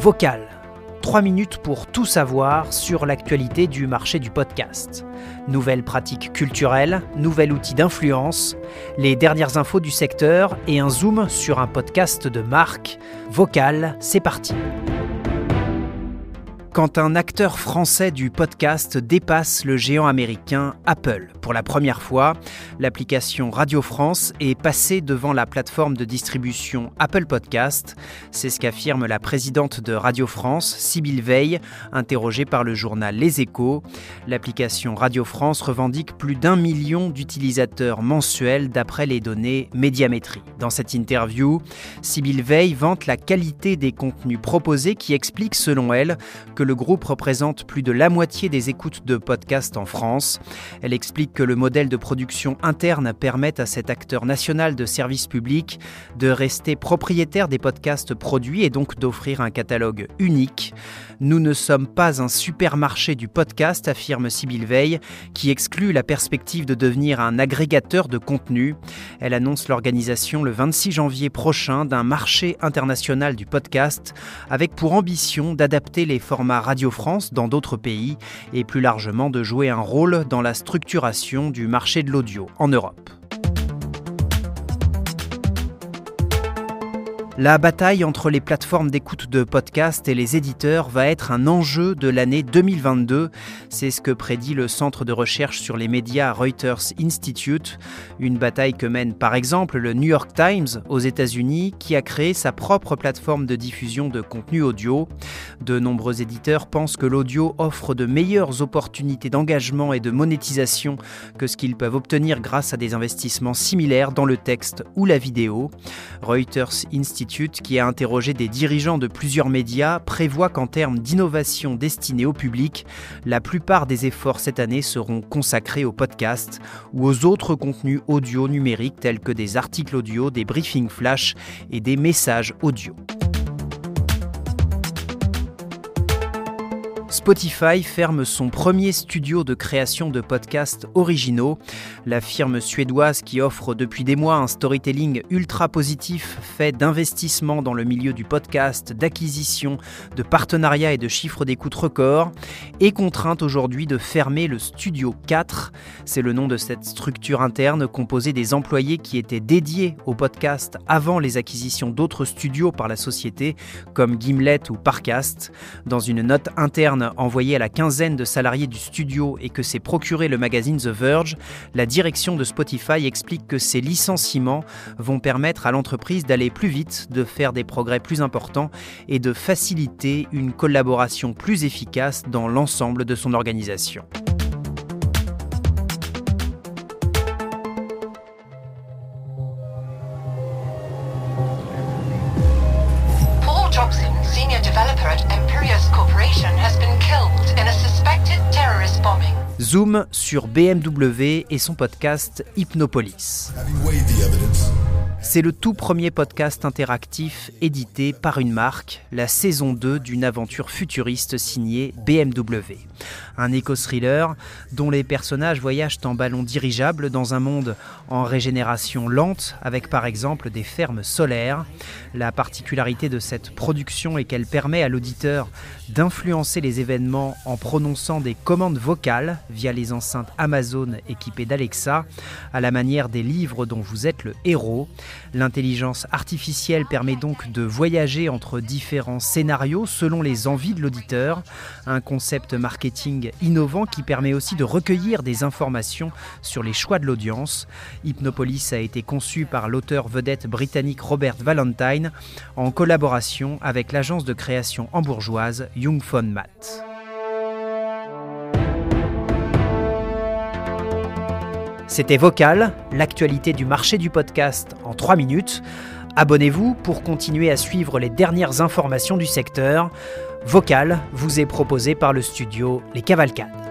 Vocal. 3 minutes pour tout savoir sur l'actualité du marché du podcast. Nouvelles pratiques culturelles, nouvel outil d'influence, les dernières infos du secteur et un zoom sur un podcast de marque. Vocal, c'est parti quand un acteur français du podcast dépasse le géant américain Apple. Pour la première fois, l'application Radio France est passée devant la plateforme de distribution Apple Podcast. C'est ce qu'affirme la présidente de Radio France, Sybille Veil, interrogée par le journal Les Échos. L'application Radio France revendique plus d'un million d'utilisateurs mensuels d'après les données Médiamétrie. Dans cette interview, Sybille Veil vante la qualité des contenus proposés qui explique selon elle que le groupe représente plus de la moitié des écoutes de podcasts en France. Elle explique que le modèle de production interne permet à cet acteur national de service public de rester propriétaire des podcasts produits et donc d'offrir un catalogue unique. Nous ne sommes pas un supermarché du podcast, affirme Sybille Veil, qui exclut la perspective de devenir un agrégateur de contenu. Elle annonce l'organisation le 26 janvier prochain d'un marché international du podcast avec pour ambition d'adapter les formats Radio France dans d'autres pays et plus largement de jouer un rôle dans la structuration du marché de l'audio en Europe. La bataille entre les plateformes d'écoute de podcasts et les éditeurs va être un enjeu de l'année 2022. C'est ce que prédit le centre de recherche sur les médias Reuters Institute. Une bataille que mène par exemple le New York Times aux États-Unis qui a créé sa propre plateforme de diffusion de contenu audio. De nombreux éditeurs pensent que l'audio offre de meilleures opportunités d'engagement et de monétisation que ce qu'ils peuvent obtenir grâce à des investissements similaires dans le texte ou la vidéo. Reuters Institute qui a interrogé des dirigeants de plusieurs médias, prévoit qu'en termes d'innovation destinée au public, la plupart des efforts cette année seront consacrés aux podcasts ou aux autres contenus audio numériques tels que des articles audio, des briefings flash et des messages audio. Spotify ferme son premier studio de création de podcasts originaux. La firme suédoise qui offre depuis des mois un storytelling ultra positif fait d'investissements dans le milieu du podcast, d'acquisition, de partenariats et de chiffres d'écoute records est contrainte aujourd'hui de fermer le Studio 4. C'est le nom de cette structure interne composée des employés qui étaient dédiés au podcast avant les acquisitions d'autres studios par la société comme Gimlet ou Parcast. Dans une note interne envoyé à la quinzaine de salariés du studio et que s'est procuré le magazine The Verge, la direction de Spotify explique que ces licenciements vont permettre à l'entreprise d'aller plus vite, de faire des progrès plus importants et de faciliter une collaboration plus efficace dans l'ensemble de son organisation. Zoom sur BMW et son podcast Hypnopolis. C'est le tout premier podcast interactif édité par une marque, la saison 2 d'une aventure futuriste signée BMW. Un éco-thriller dont les personnages voyagent en ballon dirigeable dans un monde en régénération lente avec par exemple des fermes solaires. La particularité de cette production est qu'elle permet à l'auditeur d'influencer les événements en prononçant des commandes vocales via les enceintes Amazon équipées d'Alexa, à la manière des livres dont vous êtes le héros. L'intelligence artificielle permet donc de voyager entre différents scénarios selon les envies de l'auditeur, un concept marketing innovant qui permet aussi de recueillir des informations sur les choix de l'audience. Hypnopolis a été conçu par l'auteur vedette britannique Robert Valentine en collaboration avec l'agence de création hambourgeoise Young Fun Matt. C'était Vocal, l'actualité du marché du podcast en 3 minutes. Abonnez-vous pour continuer à suivre les dernières informations du secteur. Vocal vous est proposé par le studio Les Cavalcades.